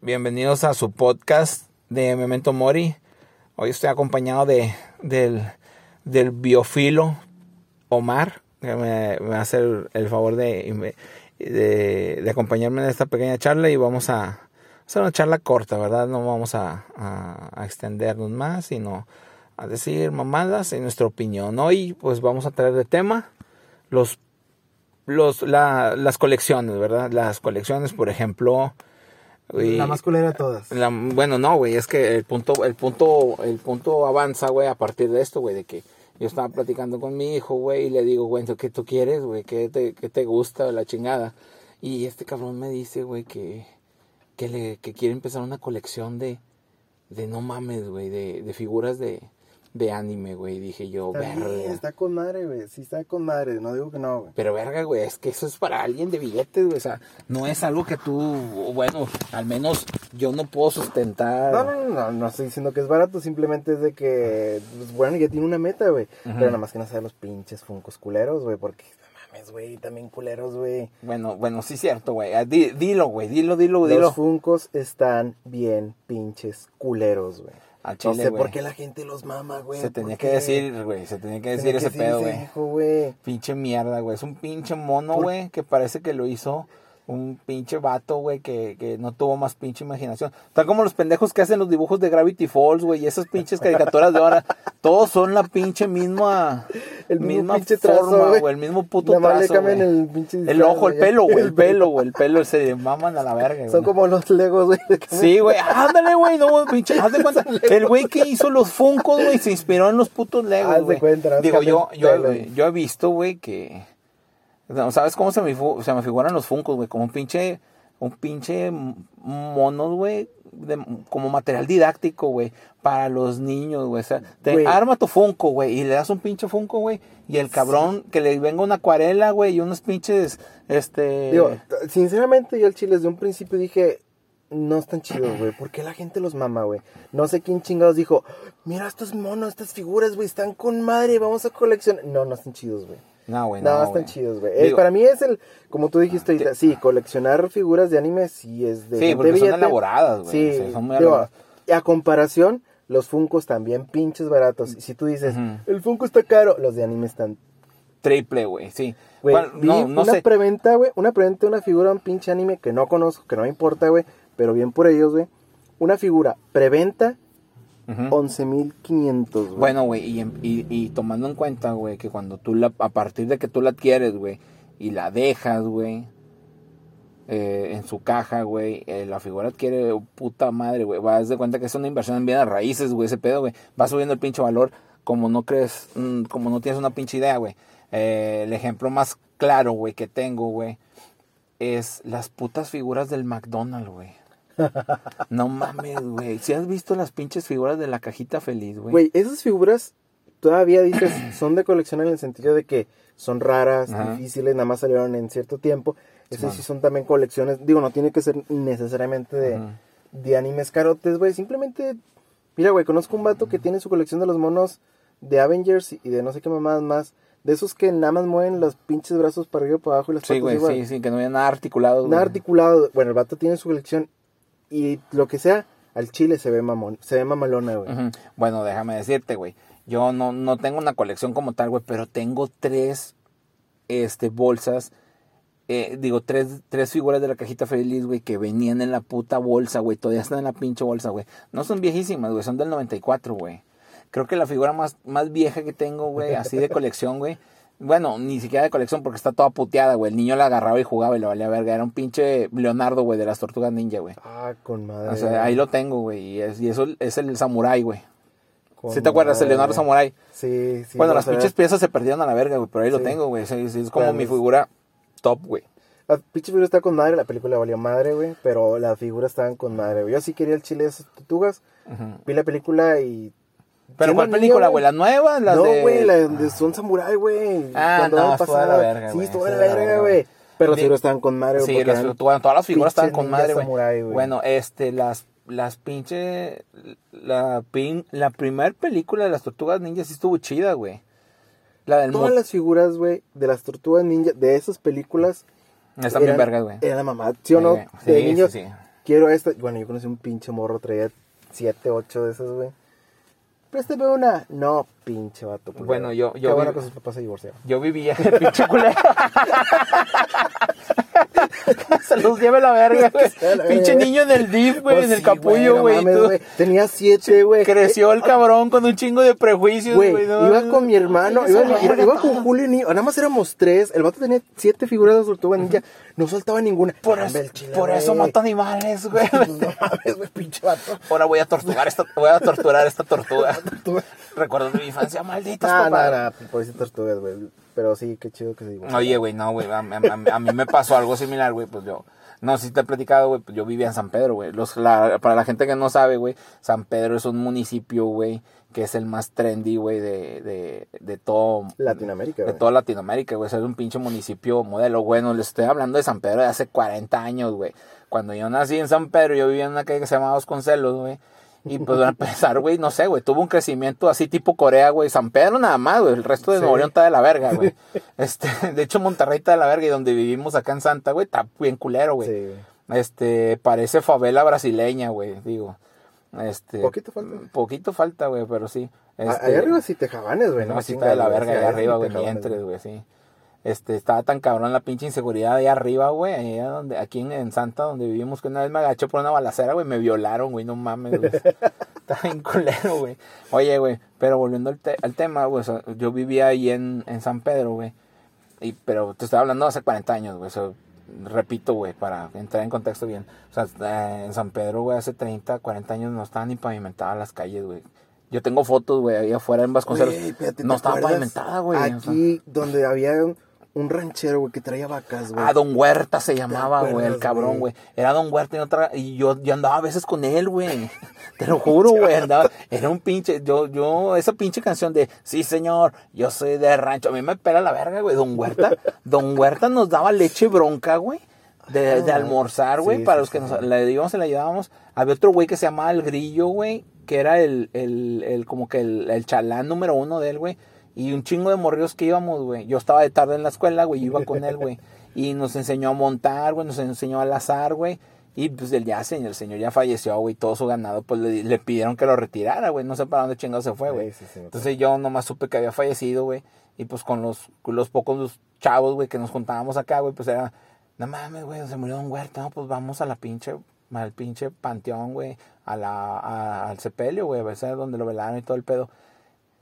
Bienvenidos a su podcast de Memento Mori. Hoy estoy acompañado de, del, del biofilo Omar, que me, hace el, favor de, de, acompañarme en esta pequeña charla y vamos a hacer una charla corta, ¿verdad? No vamos a extendernos más, sino a decir mamadas en nuestra opinión. Hoy pues vamos a traer de tema los, los, la, las colecciones, ¿verdad? Las colecciones, por ejemplo... La más culera de todas. La, bueno, no, güey, es que el punto, el punto, el punto avanza, güey, a partir de esto, güey, de que yo estaba platicando con mi hijo, güey, y le digo, güey, ¿qué tú quieres, güey? ¿Qué te, qué te gusta la chingada? Y este cabrón me dice, güey, que, que, le, que quiere empezar una colección de, de no mames, güey, de, de figuras de, de anime, güey. Dije yo, está verga. Bien, está con madre, güey. Sí está con madre, no digo que no, güey. Pero verga, güey, es que eso es para alguien de billetes, güey. O sea, no es algo que tú, bueno, al menos yo no puedo sustentar. No, no, no, no estoy diciendo que es barato, simplemente es de que, pues, bueno, ya tiene una meta, güey. Uh -huh. Pero nada más que no sea los pinches funcos culeros, güey, porque mames, güey, también culeros, güey. Bueno, bueno, sí cierto, güey. Dilo, güey, dilo, dilo, dilo. Los funcos están bien pinches culeros, güey. Chile, no sé por qué la gente los mama, güey. Se tenía que decir, güey. Se tenía que decir ese pedo, güey. Pinche mierda, güey. Es un pinche mono, güey, que parece que lo hizo un pinche vato, güey, que, que no tuvo más pinche imaginación. Tal como los pendejos que hacen los dibujos de Gravity Falls, güey, y esas pinches caricaturas de ahora. Todos son la pinche misma. El pinche forma, güey. El mismo puto Nada trazo, le el, pinche el ojo, el pelo, güey. El pelo, güey. El pelo se maman a la verga, Son como los legos, güey. Sí, güey. Ándale, güey. No, pinche. Haz de cuenta. El güey que hizo los funcos, güey, se inspiró en los putos legos, cuenta. Digo, yo, yo, yo he visto, güey, que ¿Sabes cómo se me, se me figuran los funcos, güey? Como un pinche, un pinche monos, güey, como material didáctico, güey, para los niños, güey. O sea, te Güey. arma tu funko, güey, y le das un pinche funko, güey, y el cabrón que le venga una acuarela, güey, y unos pinches, este... Digo, sinceramente yo al chile desde un principio dije, no están chidos, güey. ¿Por qué la gente los mama, güey? No sé quién chingados dijo, mira estos monos, estas figuras, güey, están con madre, vamos a coleccionar. No, no están chidos, güey. No, güey, No, no, están chidos, güey. Eh, para mí es el, como tú dijiste ahorita, sí, coleccionar figuras de anime sí es de Sí, porque son elaboradas, güey. Sí, o sea, son muy digo, elaboradas. y a comparación, los Funkos también pinches baratos. Y si tú dices, el Funko está caro, los de anime están Triple, güey, sí. Bueno, vi no, no una sé. preventa, güey, una preventa de una figura un pinche anime que no conozco, que no me importa, güey, pero bien por ellos, güey. Una figura preventa, Ujú. 11.500, güey. Bueno, güey, y, y, y tomando en cuenta, güey, que cuando tú la, a partir de que tú la adquieres, güey, y la dejas, güey, eh, en su caja, güey, eh, la figura adquiere puta madre, güey, vas de cuenta que es una inversión en bienes raíces, güey, ese pedo, güey, va subiendo el pinche valor como no crees, mm, como no tienes una pinche idea, güey. Eh, el ejemplo más claro, güey, que tengo, güey, es las putas figuras del McDonald's, güey. No mames, güey. Si has visto las pinches figuras de la cajita feliz, güey. Güey, esas figuras todavía dices son de colección en el sentido de que son raras, Ajá. difíciles, nada más salieron en cierto tiempo. Esas sí son también colecciones, digo, no tiene que ser necesariamente de, de animes carotes, güey. Simplemente, mira, güey, conozco un vato que tiene su colección de los monos de Avengers y de no sé qué mamadas más. De esos que nada más mueven los pinches brazos para arriba y para abajo y las Sí, patas güey, igual. sí, sí, que no había nada articulado. Nada güey. articulado. Bueno, el vato tiene su colección y lo que sea, al chile se ve mamón, se ve mamalona, güey. Bueno, déjame decirte, güey. Yo no, no tengo una colección como tal, güey, pero tengo tres este, bolsas. eh, digo, tres, tres figuras de la cajita feliz, güey, que venían en la puta bolsa, güey. Todavía están en la pinche bolsa, güey. No son viejísimas, güey, son del 94, güey. Creo que la figura más, más vieja que tengo, güey, así de colección, güey. Bueno, ni siquiera de colección porque está toda puteada, güey. El niño la agarraba y jugaba y le valía verga. Era un pinche Leonardo, güey, de las tortugas ninja, güey. Ah, con madre. O sea, ahí lo tengo, güey. Y, es, y eso es el samurái, güey. ¿Sí te acuerdas? El. Leonardo Samurai. Sí, sí. bueno, las pinches piezas se perdieron a la verga, güey. Pero ahí lo tengo, güey. Es como mi figura top, güey. La pinche figura está con madre, la película valió madre, güey. Pero las figuras estaban con madre, güey. Yo sí quería el chile de esas tortugas. Vi la película y. ¿Pero cuál película, güey? ¿Las nuevas? Las no, de... güey, la de Son Samurai, güey. Ah, Cuando no, de la pasada. verga, Sí, estuvo de la de verga, güey. Pero las Di- figuras estaban con madre, güey. Sí, las, todas, las figuras estaban con madre, güey. Bueno, este, las, las pinche... La, pin, la primer película de las tortugas ninjas sí estuvo chida, güey. La del... Todas las figuras, güey, de las tortugas ninja, de esas películas. Están bien vergas, güey. Era la mamá, ¿sí o no? Sí, de sí, niños. sí, sí. quiero esta. Bueno, yo conocí un pinche morro, traía siete, ocho de esas, güey. Préstame una. No, pinche vato. culero. Bueno, yo- yo Qué bueno que sus papás se divorciaron. Yo vivía pinche culero. Se los lleve la verga, güey. Pinche niño en el DIF, güey, Pues en el capullo, no güey. Tenía siete, güey. Creció el cabrón con un chingo de prejuicios, Güey, no, iba no, con mi hermano, no, iba, con Julio y Niño. Nada más éramos tres. El vato tenía siete figuras de tortuga ninja. No soltaba ninguna. Por, eso, por eso mato animales, güey. No mames, güey, pinche vato. Ahora voy a tortugar esta, voy a torturar esta tortuga. De mi infancia, malditos, No, papá. no, no, pobrecitas tortugas, güey. Pero sí, qué chido que se. Oye, güey, no, güey. A, a- a- a mí me pasó algo similar, güey. Pues yo. No si te he platicado, güey. Pues yo vivía en San Pedro, güey. Para la gente que no sabe, güey. San Pedro es un municipio, güey. Que es el más trendy, güey, de, de, de todo. Latinoamérica, De güey. toda Latinoamérica, güey. O sea, es un pinche municipio modelo. Bueno, les estoy hablando de San Pedro de hace 40 años, güey. Cuando yo nací en San Pedro, yo vivía en una calle que se llamaba Vasconcelos, güey. Y pues a empezar, güey, no sé, güey, tuvo un crecimiento así tipo Corea, güey. San Pedro nada más, güey. El resto de Sí. Nuevo León está de la verga, güey. Este, de hecho, Monterrey está de la verga y donde vivimos acá en Santa, güey, está bien culero, güey. Sí. Este, parece favela brasileña, güey, digo. Este. Poquito falta. Poquito falta, güey, pero sí. Este, Allá arriba sí te jabanes, güey. no, sí está de la verga allá arriba, güey, entres, güey, sí. Este, estaba tan cabrón la pinche inseguridad allá arriba, güey, allá donde, aquí en, en Santa, donde vivimos, que una vez me agaché por una balacera, güey, me violaron, güey, no mames, güey. Está bien culero, güey. Oye, güey, pero volviendo al, te- al tema, güey, o sea, yo vivía ahí en, en San Pedro, güey, y, pero te estoy hablando hace 40 años, güey, o sea, repito, güey, para entrar en contexto bien. O sea, eh, en San Pedro, güey, hace 30, 40 años no estaban ni pavimentadas las calles, güey. Yo tengo fotos, güey, ahí afuera en Vasconcelos. Espérate, no ¿te estaba pavimentada, güey. o sea. Aquí, donde había un, ranchero, güey, que traía vacas, güey. Ah, Don Huerta se llamaba, güey, el cabrón, güey? Era Don Huerta y otra, y yo, yo andaba a veces con él, güey. Te lo juro, güey, andaba, era un pinche, yo, yo, esa pinche canción de, sí señor, yo soy de rancho, a mí me pela la verga, güey, Don Huerta, Don Huerta nos daba leche bronca, güey. De, de Ah, almorzar, güey, sí, para sí, los que sí. nos le íbamos, se la llevábamos. Había otro güey que se llamaba El Grillo, güey, que era el, el, el como que el, el chalán número uno de él, güey. Y un chingo de morrios que íbamos, güey. Yo estaba de tarde en la escuela, güey, iba con él, güey. Y nos enseñó a montar, güey, nos enseñó al azar, güey. Y pues el ya, señor, el señor ya falleció, güey, todo su ganado, pues le, le pidieron que lo retirara, güey. No sé para dónde chingado se fue, güey. Sí, sí, sí, me Entonces yo nomás supe que había fallecido, güey. Y pues con los, con los pocos chavos, güey, que nos juntábamos acá, güey, pues era, no mames, güey, se murió un huerto, no, pues vamos a la pinche, al pinche panteón, güey, a la, a- al sepelio, güey, a ver donde lo velaron y todo el pedo.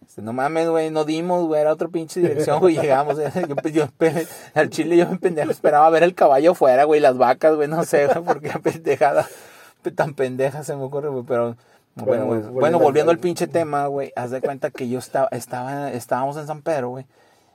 Este, no mames, güey, no dimos, güey, era otra pinche dirección, güey, llegamos, eh, yo, al chile yo me pendejo, esperaba ver el caballo afuera, güey, las vacas, güey, no sé, güey, porque pendejada, tan pendeja se me ocurre, güey, pero... Bueno, Bueno, bueno, al- volviendo al pinche tema, güey, haz de cuenta que yo estaba, estaba, estábamos en San Pedro, güey,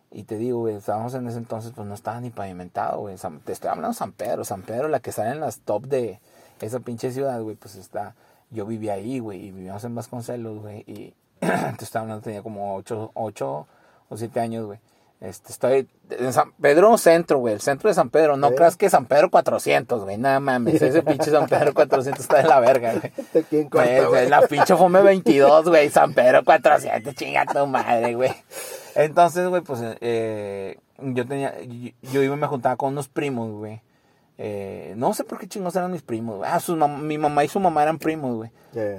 y te digo, güey, estábamos en ese entonces, pues no estaba ni pavimentado, güey. Te estoy hablando de San Pedro, San Pedro, la que sale en las top de esa pinche ciudad, güey, pues está. Yo vivía ahí, güey, y vivíamos en Vasconcelos, güey, y te estoy hablando, tenía como 8, ocho o 7 años, güey. Este, estoy en San Pedro Centro, güey, el centro de San Pedro. No ¿Eh? creas que San Pedro 400, güey, nada mames. Ese pinche San Pedro 400 está de la verga, güey. Güey. La pinche Fome 22, güey. San Pedro 400, chinga tu madre, güey. Entonces, güey, pues eh, yo tenía. Yo, yo iba y me juntaba con unos primos, güey. Eh, no sé por qué chingos eran mis primos, güey. Ah, mam- mi mamá y su mamá eran primos, güey.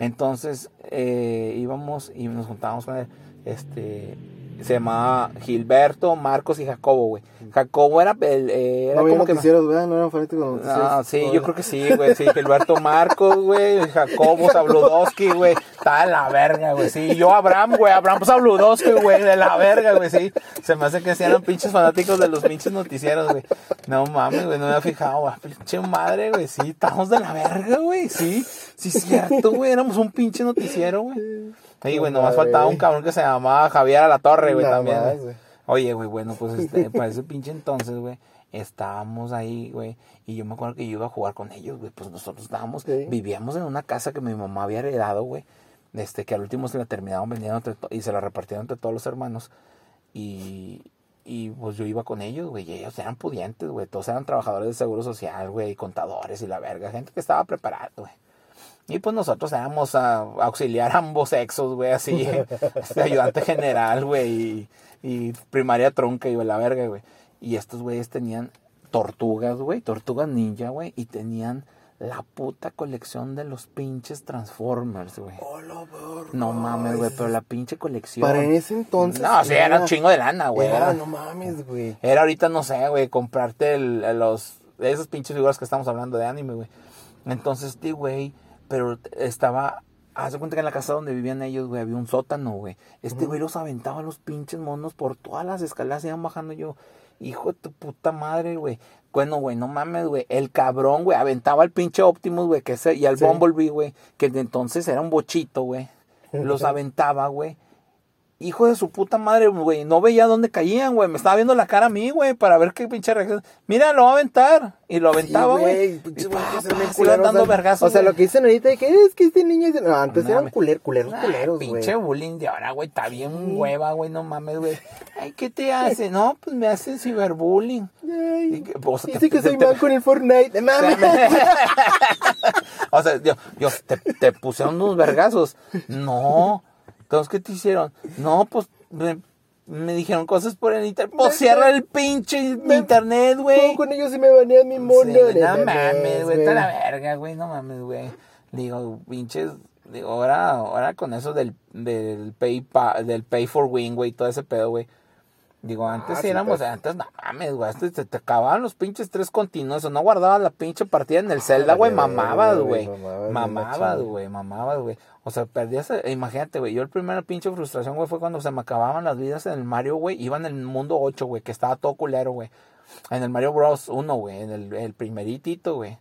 Entonces eh, íbamos y nos juntábamos con él. Este. Se llamaba Gilberto, Marcos y Jacobo, güey. Jacobo era, el, eh, era No como que. noticieros, ¿verdad? No eran fanáticos de. No, sí, yo creo que sí, güey. Sí, Gilberto Marcos, güey. Jacobo Sabludowski, güey. Está de la verga, güey. Sí, yo Abraham, güey. Abraham Sabludowski, güey. De la verga, güey. Sí. Se me hace que sí eran pinches fanáticos de los pinches noticieros, güey. No mames, güey. No me había fijado, güey. Pinche madre, güey. Sí, estamos de la verga, güey. Sí, sí, es cierto, güey. Éramos un pinche noticiero, güey. Sí, güey. Nomás faltaba un cabrón que se llamaba Javier a la Torre, güey, también. más, güey. güey. Oye, güey, bueno, pues este, para ese pinche entonces, güey, estábamos ahí, güey, y yo me acuerdo que yo iba a jugar con ellos, güey, pues nosotros estábamos, Sí. vivíamos en una casa que mi mamá había heredado, güey, este, que al último se la terminaron vendiendo entre y se la repartieron entre todos los hermanos, y, y pues yo iba con ellos, güey, y ellos eran pudientes, güey, todos eran trabajadores de seguro social, güey, y contadores y la verga, gente que estaba preparada, güey. Y pues nosotros éramos a auxiliar a ambos sexos, güey, así, este, ayudante general, güey, y, y primaria tronca y la verga, güey. Y estos güeyes tenían tortugas, güey, tortugas ninja, güey, y tenían la puta colección de los pinches Transformers, güey. Verga. No mames, güey, pero la pinche colección. Para en ese entonces. No, sí, era un chingo de lana, güey. Era, Era, no mames, güey. era ahorita, no sé, güey, comprarte el, el- los, esas pinches figuras que estamos hablando de anime, güey. Entonces, este güey, pero estaba, haz de cuenta que en la casa donde vivían ellos, güey, había un sótano, güey. Este güey los aventaba a los pinches monos por todas las escaleras, iban bajando yo. Hijo de tu puta madre, güey. Bueno, güey, no mames, güey. El cabrón, güey, aventaba al pinche Optimus, güey, que ese, y al Sí. Bumblebee, güey, que de entonces era un bochito, güey. Los aventaba, güey. Hijo de su puta madre, güey. No veía dónde caían, güey. Me estaba viendo la cara a mí, güey, para ver qué pinche reacción. Mira, lo va a aventar. Y lo aventaba, Sí, güey. culeros, dando o sea, vergazos. O sea, lo que dicen ahorita de que es que este niño es. No, antes No, eran culer, culeros, Ah, culeros, güey. pinche bullying de ahora, güey. Está bien hueva, güey. No mames, güey. Ay, ¿qué te hace? No, pues me hace ciberbullying. Ay, Y o sea, Dice te- que te- soy te- man con el Fortnite. Mames. o sea, yo, yo te, te pusieron unos vergazos. No. Entonces, ¿qué te hicieron? No, pues me, me dijeron cosas por el internet. Pues cierra el pinche internet, güey. Con ellos y me banean mi mono. Sí, no mames, güey, está la verga, güey, no mames, güey. Digo, pinches, digo, ahora, ahora con eso del, del pay pa- del pay for win, güey, todo ese pedo, güey. Digo, antes Ah, sí, éramos, antes no mames, güey, antes te, te acababan los pinches tres continuos, o no guardabas la pinche partida en el Zelda, güey, mamabas, güey, mamabas, güey, mamabas, güey. O sea, perdías, eh, imagínate, güey, yo el primera pinche frustración, güey, fue cuando se me acababan las vidas en el Mario, güey, iba en el mundo 8, güey, que estaba todo culero, güey. En el Mario Bros. 1, güey, en el, el primeritito, güey.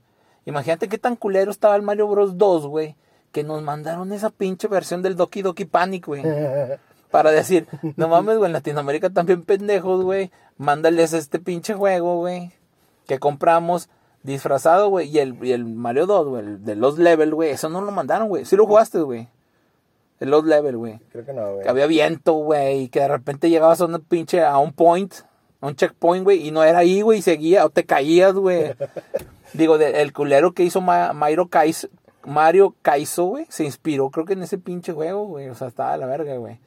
Imagínate qué tan culero estaba el Mario Bros. 2, güey, que nos mandaron esa pinche versión del Doki Doki Panic, güey. Para decir, no mames, güey, en Latinoamérica también pendejos, güey. Mándales este pinche juego, güey. Que compramos disfrazado, güey. Y el, y el Mario 2, güey, el de Lost Level, güey. Eso no lo mandaron, güey. Sí lo jugaste, güey. El Lost Level, güey. Creo que no, güey. Que había viento, güey. Y que de repente llegabas a una pinche, a un point, a un checkpoint, güey. Y no era ahí, güey. Y seguía, o te caías, güey. Digo, de- el culero que hizo Ma- Mario Kaizo, Mario Kaizo, güey. Se inspiró, creo que en ese pinche juego, güey. O sea, estaba de la verga, güey.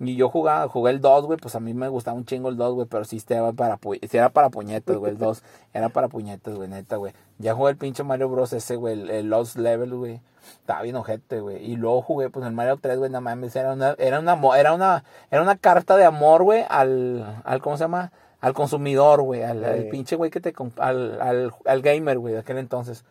Y yo jugaba, jugué el 2, güey, pues a mí me gustaba un chingo el 2, güey, pero sí estaba para, pu- sí era para puñetas, güey, el 2. Era para puñetas, güey, neta, güey. Ya jugué el pinche Mario Bros. ese, güey, el, el Lost Level, güey. Estaba bien ojete, güey. Y luego jugué, pues, el Mario 3, güey, no mames, era una, era una, era una, era una carta de amor, güey, al, al, ¿cómo se llama? Al consumidor, güey, al, al pinche güey que te, al, al, al gamer, güey, de aquel entonces.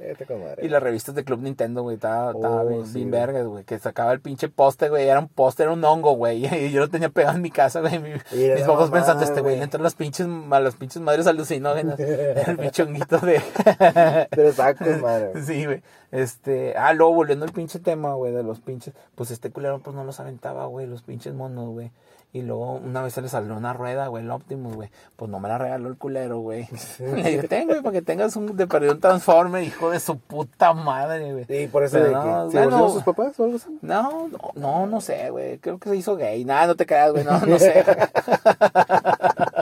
Fíjate con madre. Y las revistas de Club Nintendo, güey, estaba, estaba Oh, bien, sí, bien vergas, güey. Que sacaba el pinche póster, güey. Era un póster, era un hongo, güey. Y yo lo tenía pegado en mi casa, güey. Mi- mis papás pensando, este güey, entran las pinches, a las pinches madres alucinógenas. el pinche honguito de... Pero con madre. sí, güey. Este, ah, luego volviendo al pinche tema, güey, de los pinches. Pues este culero, pues no los aventaba, güey, los pinches monos, güey. Y luego una vez se le salió una rueda, güey, el Optimus, güey. Pues no me la regaló el culero, güey. Le dije, ten, güey, para que tengas un, de perdido un Transformer, hijo de su puta madre, güey. Y por eso Pero de no, que... ¿Se bueno. sus papás o algo así? No, no, no, no sé, güey. Creo que se hizo gay. Nada, no te creas, güey. No, no sé.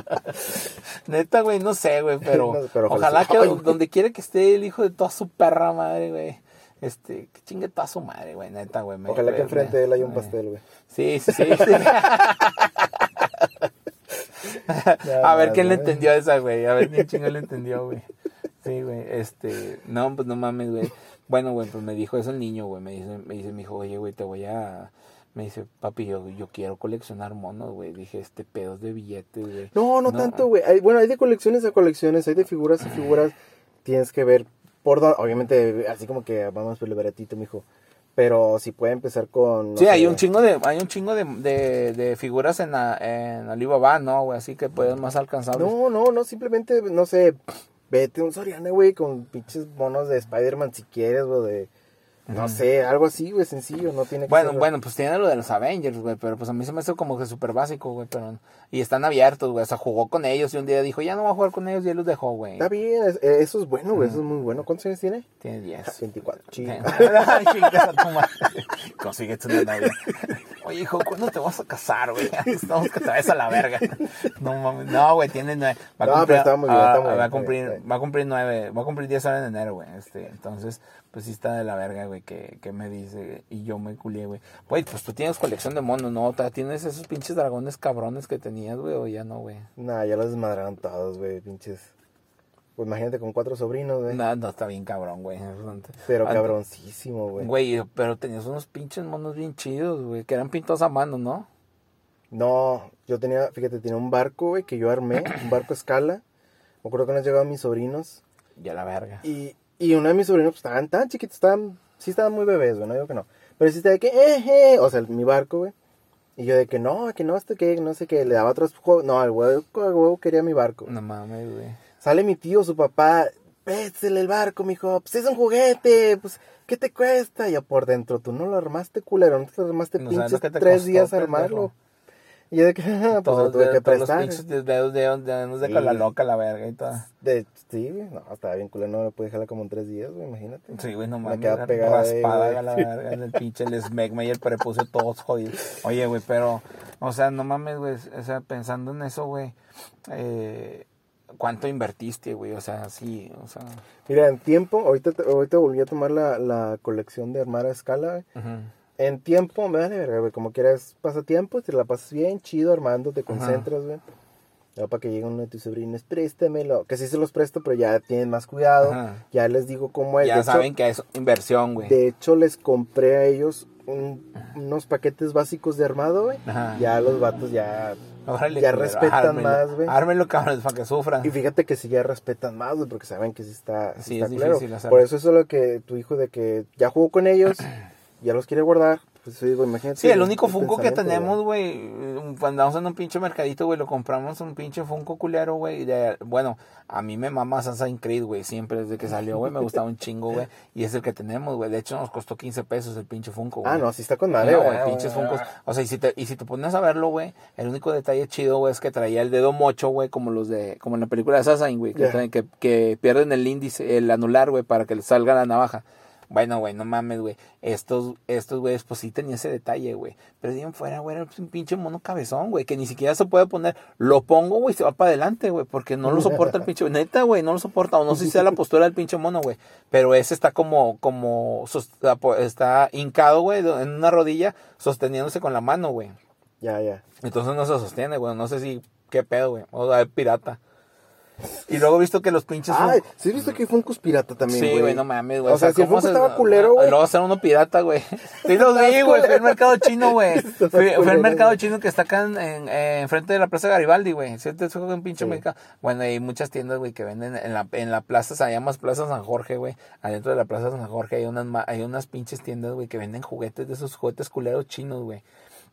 Neta, güey, no sé, güey. Pero, No, pero ojalá que donde quiera que esté el hijo de toda su perra madre, güey. Este, que chingue toda su madre, güey. Neta, güey. Ojalá que me- enfrente de él haya un pastel, güey. Sí, sí, sí. sí. A ver quién le entendió a esa, güey. A ver quién chingo le entendió, güey. Sí, güey. Este, no, pues no mames, güey. Bueno, güey, pues me dijo eso el niño, güey. Me dice, me dice mi hijo, oye, güey, te voy a. Me dice, papi, yo, yo quiero coleccionar monos, güey. Dije, este pedo es de billetes, güey. No, no, tanto, güey. Hay- Bueno, hay de colecciones a colecciones, hay de figuras a figuras. Tienes que ver por. Obviamente, así como que vamos por el baratito, mijo. Pero si puede empezar con. Sí, hay un chingo de, hay un chingo de, de, de figuras en, la- en Alibaba, ¿no, güey? Así que puedes más alcanzables. No, no, no, simplemente, no sé. Vete un Soriana, güey, con pinches monos de Spider-Man si quieres, güey, de. No sé, algo así, güey, sencillo, no tiene que Bueno, ser- bueno, pues tiene lo de los Avengers, güey, pero pues a mí se me hace como que súper básico, güey, pero... Y están abiertos, güey, o sea, jugó con ellos y un día dijo, ya no voy a jugar con ellos y él los dejó, güey. Está bien, eh, eso es bueno, güey, eso es muy bueno. ¿Cuántos años tiene? Tiene 10. 24. Chido. Ay, chingas a tu madre. Consíguete una novia. Oye, hijo, ¿cuándo te vas a casar, güey? Estamos que te vayas a la verga. No mames, no, güey, tiene nueve. Va a No, cumplir, muy bien, está muy va a bien, cumplir, bien, va a cumplir nueve, va a cumplir 10 horas en enero, güey. Este, entonces, pues sí está de la verga, güey, que, que me dice, y yo me culié, güey. Güey, pues tú tienes colección de monos, ¿no? ¿Todavía ¿Tienes esos pinches dragones cabrones que tenías, güey, o ya no, güey? Nah, ya los desmadraron todos, güey, pinches. Pues imagínate con cuatro sobrinos, güey. No, no, está bien cabrón, güey. Pero cabroncísimo, güey. Güey, pero tenías unos pinches monos bien chidos, güey, que eran pintados a mano, ¿no? No, yo tenía, fíjate, tenía un barco, güey, que yo armé, un barco a escala. Me acuerdo que nos llegaban mis sobrinos. Ya la verga. Y, y uno de mis sobrinos, pues estaban tan chiquitos, estaban, sí estaban muy bebés, güey, no digo que no. Pero sí estaba de que, eh, eh, o sea, mi barco, güey. Y yo de que no, que no, esto que, no sé qué, le daba otros juegos. No, el huevo, el huevo quería mi barco. No mames, güey. Sale mi tío, su papá, pésele el barco, mijo, pues es un juguete, pues, ¿qué te cuesta? Y yo por dentro, tú no lo armaste, culero, no te lo armaste No pinches lo te tres costó, días pendejo. armarlo. Y yo de que, pues lo Todos, tuve de- que todos los prestar. pinches dedos de, de, de, Sí. con la loca, la verga y todo. De, sí, güey, no, estaba bien culero, no me pude dejarla como en tres días, güey, imagínate. Sí, güey, no Me mames. pegada ahí, raspada güey. a la verga, el pinche el esmegma y el prepucio todos jodidos. Oye, güey, pero, o sea, no mames, güey, o sea, pensando en eso, güey, eh, ¿cuánto invertiste, güey? O sea, sí, o sea, Mira, en tiempo, ahorita, ahorita volví a tomar la, la colección de armar a escala, güey. ujú. En tiempo, me verga, güey. Como quieras, pasatiempo, te la pasas bien, chido, armando, te concentras, güey. Luego para que llegue uno de tus sobrinos, préstemelo. Que sí se los presto, pero ya tienen más cuidado. Ajá. Ya les digo cómo es. ya de, hecho, saben que es inversión, güey. de hecho, les compré a ellos un- unos paquetes básicos de armado, güey. Ya los vatos ya... Órale, ya culero, respetan más, güey. Ármenlo, cabrones, para que sufran. Y fíjate que sí ya respetan más, güey, porque saben que sí está, sí Sí, está es. Por eso eso es lo que tu hijo de que ya jugó con ellos, ya los quiere guardar. Pues sí, güey, imagínate. Sí, el único Funko que tenemos, güey. güey, cuando andamos en un pinche mercadito, güey, lo compramos un pinche Funko culero, güey. Bueno, a mí me mama Assassin's Creed, güey, siempre desde que salió, güey, me gustaba un chingo, güey. Y es el que tenemos, güey. De hecho, nos costó 15 pesos el pinche Funko, güey. Ah, no, sí está con madre, No, güey. pinches Funkos. O sea, y si, te, y si te pones a verlo, güey, el único detalle chido, güey, es que traía el dedo mocho, güey, como los de, como en la película de Assassin, güey, que, pierden el índice, el anular, güey, para que les salga la navaja. Bueno, güey, no mames, güey. Estos, estos güeyes, pues sí tenía ese detalle, güey. Pero de ahí en fuera, güey, era un pinche mono cabezón, güey, que ni siquiera se puede poner. Lo pongo, güey, se va para adelante, güey, porque no lo soporta el pinche. Neta, güey, no lo soporta. O no sé si sea la postura del pinche mono, güey. Pero ese está como, como, está hincado, güey, en una rodilla, sosteniéndose con la mano, güey. Ya, ya. Entonces no se sostiene, güey. No sé si, qué pedo, güey. O sea, es pirata. Y luego he visto que los pinches. son- Ay, sí, has visto que hay Funkos pirata también, güey. Sí, güey, no mames, güey. O sea, si el ¿cómo Funko se- estaba culero, güey. Luego hacer uno pirata, güey. Sí los vi, güey. Fui al mercado chino, güey. Al culero, mercado chino que está acá en, en, en frente de la Plaza Garibaldi, güey. ¿Cierto? Es un pinche Sí. mercado. Bueno, hay muchas tiendas, güey, que venden en la, en la plaza, se llama Plaza San Jorge, güey. Adentro de la Plaza San Jorge hay unas, hay unas pinches tiendas, güey, que venden juguetes de esos juguetes culeros chinos, güey.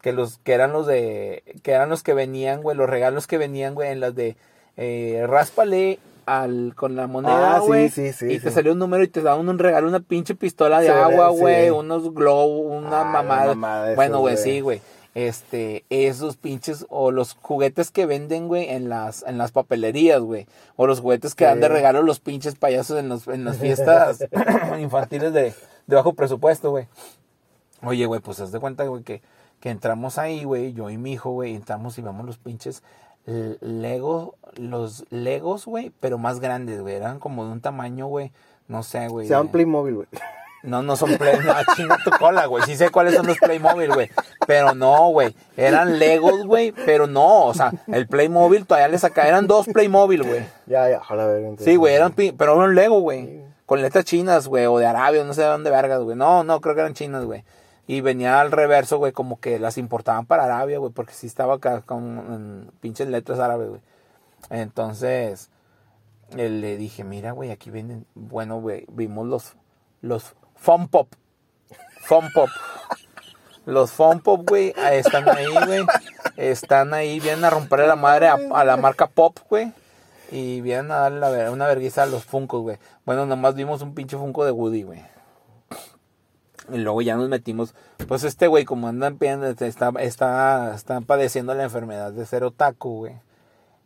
Que los, que eran los de, que eran los que venían, güey, los regalos que venían, güey, en las de, eh, ráspale al, con la moneda, Ah, sí, güey. sí, sí, Y te salió un número y te daban un regalo, una pinche pistola de agua, güey, unos globos, una Ah, mamada. bueno, güey, güey. sí, güey. Este, esos pinches, o los juguetes que venden, güey, en las, en las papelerías, güey. O los juguetes que dan de regalo los pinches payasos en, los, en las fiestas infantiles de, de bajo presupuesto, güey. Oye, güey, pues haz de cuenta, güey, que, que entramos ahí, güey, yo y mi hijo, güey, entramos y vamos los pinches Lego, los Legos, güey, pero más grandes, güey, eran como de un tamaño, güey, no sé, güey. Se llaman de- Playmobil, güey. no, no son Play, no, chinga tu cola, güey. Sí sé cuáles son los Playmobil, güey. Pero no, güey. Eran Legos, güey. Pero no, o sea, el Playmobil todavía le saca. Eran dos Playmobil, güey. Ya, ya, ojalá ver. entonces. Sí, güey, eran, pero eran Lego, güey. Con letras chinas, güey, o de Arabia, no sé de dónde vergas, güey. No, no, creo que eran chinas, güey. Y venía al reverso, güey, como que las importaban para Arabia, güey, porque sí estaba acá con pinches letras árabes, güey. Entonces, eh, le dije, mira, güey, aquí venden, bueno, güey, vimos los, los Fun Pop. Fun Pop. Los Fun Pop, güey, ah, están ahí, güey. Están ahí, vienen a romperle la madre a, a la marca Pop, güey. Y vienen a darle una vergüenza a los Funkos, güey. Bueno, nomás vimos un pinche Funko de Woody, güey. Y luego ya nos metimos. Pues este güey, como anda en pie- está, está, está padeciendo la enfermedad de ser otaku, güey.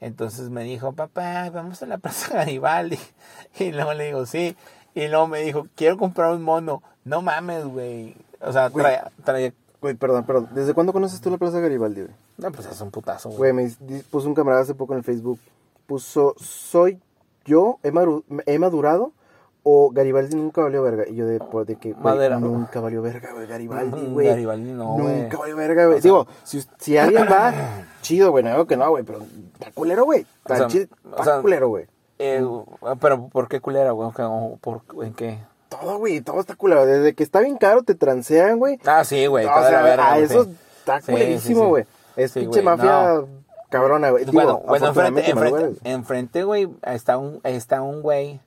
Entonces me dijo, papá, vamos a la Plaza Garibaldi. Y luego le digo, sí. Y luego me dijo, quiero comprar un mono. No mames, güey. O sea, traía, traía- Güey, perdón, perdón. ¿Desde cuándo conoces tú la Plaza Garibaldi, güey? No, pues es un putazo, Güey, güey. me puso un camarada hace poco en el Facebook. Puso, soy yo, he madurado o Garibaldi nunca valió verga. Y yo de, de que, güey, Madera. nunca valió verga, güey, Garibaldi, Mm, güey. Garibaldi no, güey. Nunca valió verga, güey. Digo, si, si alguien va, chido, güey, no digo que no, güey, pero está culero, güey. Está O sea, chido, o está sea, culero, güey. eh, pero ¿por qué culera, güey? ¿O ¿Por, ¿En qué? Todo, güey, todo está culero. Desde que está bien caro te transean, güey. Ah, sí, güey. O sea, verga, a güey, eso sí. está Sí, sí, culerísimo, sí. güey. Es Sí, pinche mafia no. cabrona, güey. Digo, Bueno, bueno, enfrente, enfrente, enfrente, güey, está un, está un güey.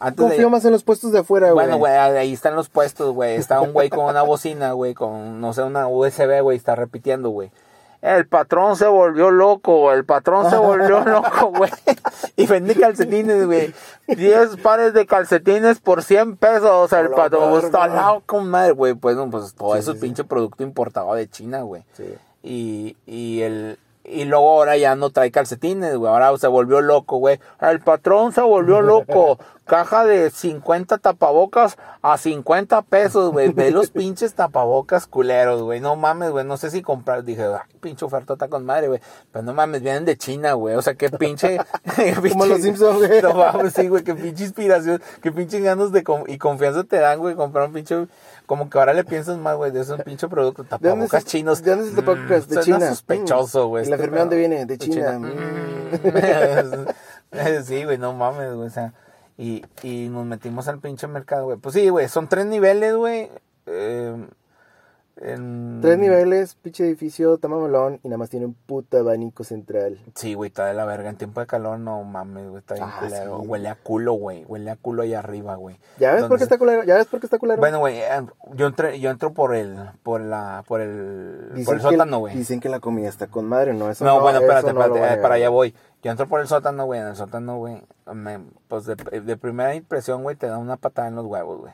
Antes de- Confío más en los puestos de afuera, güey. Bueno, güey, ahí están los puestos, güey. Está un güey con una bocina, güey, con, no sé, una USB, güey, está repitiendo, güey. El patrón se volvió loco, el patrón se volvió loco, güey. Y vende calcetines, güey. 10 pares de calcetines por 100 pesos. El la patrón está loco, madre, güey. Pues, no, pues todo Sí, eso es sí. pinche producto importado de China, güey. Sí. Y, y el y luego ahora ya no trae calcetines, güey. Ahora se volvió loco, güey. El patrón se volvió loco. Caja de 50 tapabocas a 50 pesos, güey. Ve los pinches tapabocas culeros, güey. No mames, güey. No sé si comprar. Dije, ah, pinche oferta está con madre, güey. Pero no mames, vienen de China, güey. O sea, qué pinche. qué Como los pinche- Simpson, güey. No mames, sí, güey. Qué pinche inspiración. Qué pinche ganas de con- y confianza te dan, güey. Comprar un pinche. Como que ahora le piensas más, güey, de esos pinche producto. ¿De dónde Tapabocas chinos. ¿De dónde es el tapabocas? De Mm, China. sospechoso, güey. ¿Y la este enfermedad dónde viene? De China. Mm. sí, güey, no mames, güey. O sea, y, y nos metimos al pinche mercado, güey. Pues sí, güey, son tres niveles, güey. Eh, en- Tres niveles, pinche edificio, tamamelón y nada más tiene un puto abanico central. Sí, güey, está de la verga. En tiempo de calor, no mames, güey, está bien Ah, culero. sí. Huele a culo, güey. Huele a culo allá arriba, güey. ¿Ya ves por qué está culero? ¿Ya ves por qué está culero? Bueno, güey, eh, yo entré, yo entro por el, por la, por el, Dicen por el sótano, güey. Dicen que la comida está con madre, ¿no? Eso No, bueno, eso espérate, no espérate, eh, para allá voy. Yo entro por el sótano, güey, en el sótano, güey, pues de, de primera impresión, güey, te da una patada en los huevos, güey.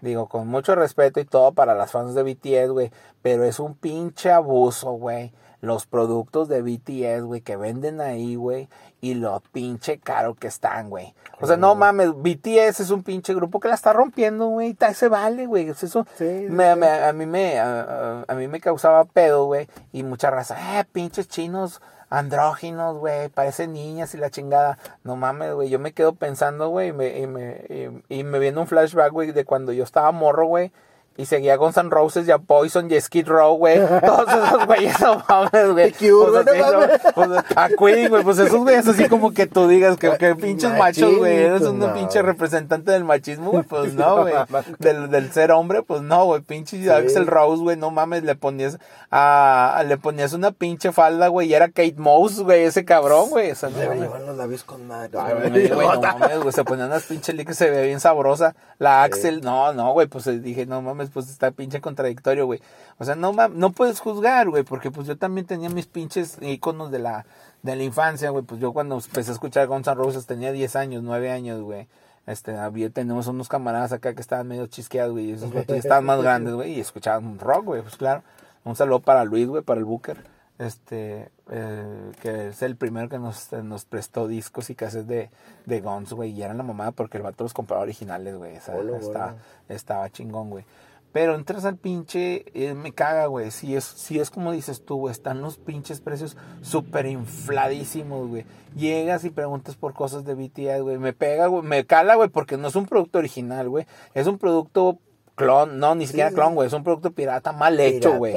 Digo, con mucho respeto y todo para las fans de BTS, güey, pero es un pinche abuso, güey. Los productos de BTS, güey, que venden ahí, güey, y lo pinche caro que están, güey. O sea, no mames, BTS es un pinche grupo que la está rompiendo, güey, se vale, güey. Eso Sí, me- a mí me a mí me causaba pedo, güey, y mucha raza, eh, pinches chinos andróginos, güey, parecen niñas y la chingada. No mames, güey, yo me quedo pensando, güey, y me, y me, y, y me viene un flashback, güey, de cuando yo estaba morro, güey. Y seguía a Guns N' Roses y a Poison y Skid Row, güey. Todos esos güeyes, no mames, güey. No a Queen, güey, pues esos güeyes así como que tú digas que, que pinches machos, güey. Eres un no. pinche representante del machismo, güey. Pues no, güey. Del, del ser hombre, pues no, güey. Pinche Axel Rose, güey. No mames, le ponías a, le ponías una pinche falda, güey. Y era Kate Moss, güey. Ese cabrón, güey. O sea, no llevan los labios con madre. Güey, no mames, güey, se ponían unas pinches ligas, se ve bien sabrosa. La Axel, no, no, güey, pues dije, no mames, pues está pinche contradictorio, güey. O sea, no no puedes juzgar, güey, porque pues yo también tenía mis pinches iconos de la, de la infancia, güey. Pues yo cuando empecé a escuchar Guns N' Roses tenía 10 años, 9 años, güey. Este, había, tenemos unos camaradas acá que estaban medio chisqueados, güey, esos güeyes estaban más grandes, güey, y escuchaban rock, güey, pues claro. Un saludo para Luis, güey, para el Booker este eh, que es el primero que nos, nos prestó discos y cassettes de, de Guns, güey, y eran la mamada porque el vato los compraba originales, güey, o sea, estaba, estaba chingón, güey. Pero entras al pinche, eh, me caga, güey, si es, si es como dices tú, güey, están los pinches precios súper infladísimos, güey. Llegas y preguntas por cosas de BTS, güey, me pega, güey, me cala, güey, porque no es un producto original, güey, es un producto clon, no, ni siquiera clon, güey, es un producto pirata mal hecho, güey.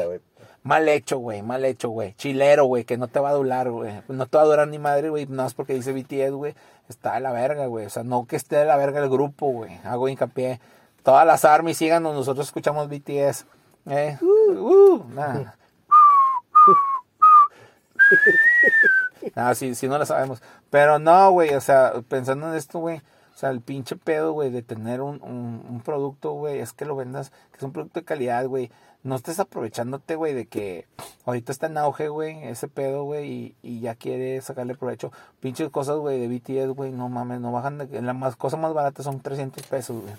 Mal hecho, güey, mal hecho, güey. Chilero, güey, que no te va a durar, güey. No te va a durar ni madre, güey. No es porque dice BTS, güey. Está de la verga, güey. O sea, no que esté de la verga el grupo, güey. Hago hincapié. Todas las armas síganos, nosotros escuchamos BTS. Eh, uh, nada. Ah, sí, sí no la sabemos. Pero no, güey, o sea, pensando en esto, güey. O sea, el pinche pedo, güey, de tener un, un, un producto, güey, es que lo vendas, que es un producto de calidad, güey. No estés aprovechándote, güey, de que ahorita está en auge, güey, ese pedo, güey, y, y ya quiere sacarle provecho. Pinches cosas, güey, de BTS, güey, no mames, no bajan de... La más, cosa más barata son 300 pesos, güey.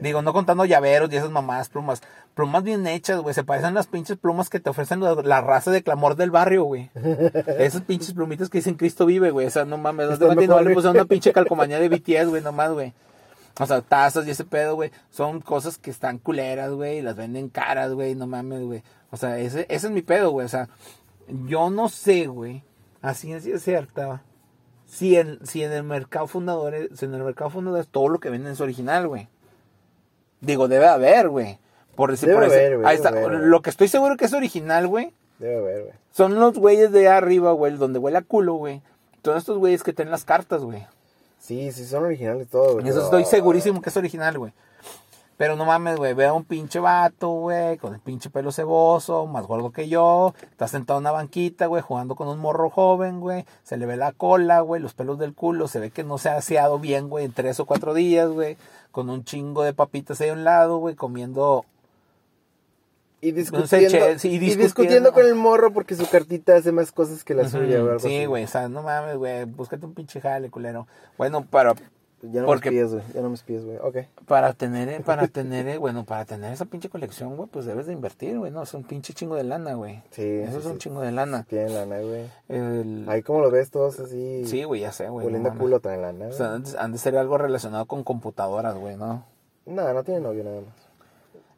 Digo, no contando llaveros y esas mamadas, plumas. Plumas bien hechas, güey. Se parecen a las pinches plumas que te ofrecen la, la raza de clamor del barrio, güey. Esas pinches plumitas que dicen Cristo vive, güey. O sea, no mames. No te no le pusieron una pinche calcomanía de BTS, güey, nomás, güey. O sea, tazas y ese pedo, güey. Son cosas que están culeras, güey. Y las venden caras, güey. No mames, güey. O sea, ese, ese es mi pedo, güey. O sea, yo no sé, güey. Así es cierta. Si en, si en el mercado fundador, si en el mercado fundador todo lo que venden es original, güey. Digo, debe haber, güey. Por decir, Debe por ese- haber, güey, ahí debe está. haber. Lo que estoy seguro que es original, güey. Debe haber, güey. Son los güeyes de arriba, güey, donde huele a culo, güey. Todos estos güeyes que tienen las cartas, güey. Sí, sí, son originales todo, güey. Eso estoy segurísimo que es original, güey. Pero no mames, güey, veo a un pinche vato, güey, con el pinche pelo ceboso, más gordo que yo. Está sentado en una banquita, güey, jugando con un morro joven, güey. Se le ve la cola, güey, los pelos del culo. Se ve que no se ha aseado bien, güey, en tres o cuatro días, güey. Con un chingo de papitas ahí a un lado, güey, comiendo Y No sé, discutiendo, y discutiendo. con el morro porque su cartita hace más cosas que la suya, o algo Sí, güey, o sea, no mames, güey, búscate un pinche jale, culero. Bueno, para, Ya no Porque- me espíes, güey. Ya no me espíes, güey. Ok. para tener, para tener, eh, bueno, para tener esa pinche colección, güey, pues debes de invertir, güey, no, es un pinche chingo de lana, güey. Sí, Eso sí, es un sí. chingo de lana. Tienen lana, güey. El... Ahí como lo ves todos así. Sí, güey, ya sé, güey. Oliendo culo traen lana, O sea, han de- ser algo relacionado con computadoras, güey, ¿no? No, no tiene novio nada más.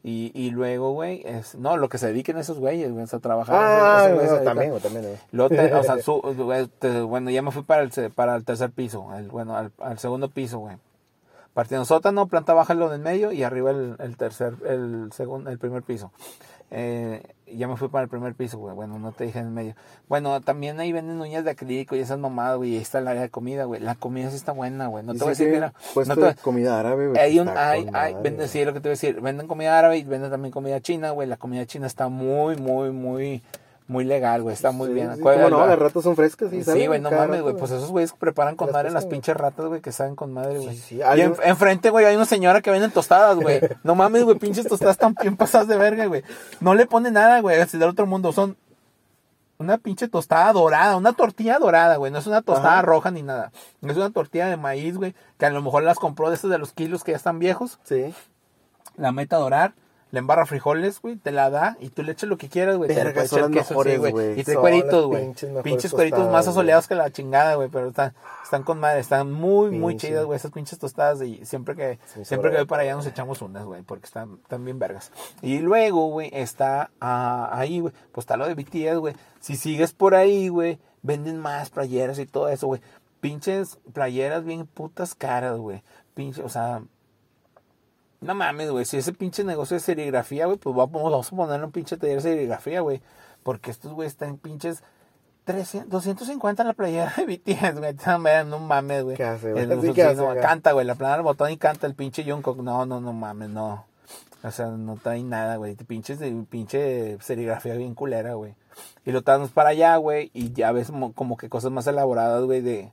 Y, y luego, güey, es, no, lo que se dediquen esos güeyes, güey, es a trabajar. Ah, esos- güeyes no, también, dedican- güey, también, güey. Luego te- o sea, su- güey, te- bueno, ya me fui para el, para el tercer piso, el, bueno, al, al segundo piso, güey. Partiendo sótano, planta baja lo del medio y arriba el, el tercer, el segundo, el primer piso. Eh, ya me fui para el primer piso, güey. Bueno, no te dije en el medio. Bueno, también ahí venden uñas de acrílico y esas mamadas, güey. Y ahí está el área de comida, güey. La comida sí está buena, güey. No te voy a decir que era. No te- comida árabe, güey. hay un, está hay, hay, venden, sí, lo que te voy a decir, venden comida árabe y venden también comida china, güey. La comida china está muy, muy, muy, muy legal, güey. Está muy Sí, bien. sí, ¿Cuál- cómo no, la- las ratas son frescas, sí, Sí, güey, no mames, güey. Pues esos güeyes preparan con Las madre las pinches ratas, güey, que saben con madre, güey. Sí, Y hay en- un- enfrente, güey, hay una señora que venden tostadas, güey. No mames, güey, pinches tostadas tan bien pasadas de verga, güey. No le pone nada, güey, así del otro mundo. Son una pinche tostada dorada, una tortilla dorada, güey. No es una tostada Ajá. roja ni nada. Es una tortilla de maíz, güey, que a lo mejor las compró de estos de los kilos que ya están viejos. Sí. La mete a dorar. Le embarra frijoles, güey, te la da y tú le echas lo que quieras, güey. Te le puedes echar queso, sí, güey. Y Son cueritos, güey. pinches Pinches cueritos más asoleados que la chingada, güey. Pero están, están con madre, están muy, muy chidas, güey. Esas pinches tostadas. Y siempre que, Sí, siempre que voy para allá nos echamos unas, güey. Porque están, están bien vergas. Y luego, güey, está ah, ahí, güey. Pues está lo de BTS, güey. Si sigues por ahí, güey, venden más playeras y todo eso, güey. Pinches playeras bien putas caras, güey. Pinche, o sea, no mames, güey. Si ese pinche negocio de serigrafía, güey, pues vamos, vamos a ponerle un pinche taller de serigrafía, güey. Porque estos, güey, están pinches 300, 250 en la playera de BTS, güey. No mames, güey. ¿Qué hace, güey? El- Sí, sí, ¿qué hace, no, güey? canta, güey. La plana del botón y canta el pinche Jungkook. No, no, no mames, no. O sea, no trae nada, güey. Pinches de pinche serigrafía bien culera, güey. Y lo traemos para allá, güey. Y ya ves mo- como que cosas más elaboradas, güey, de...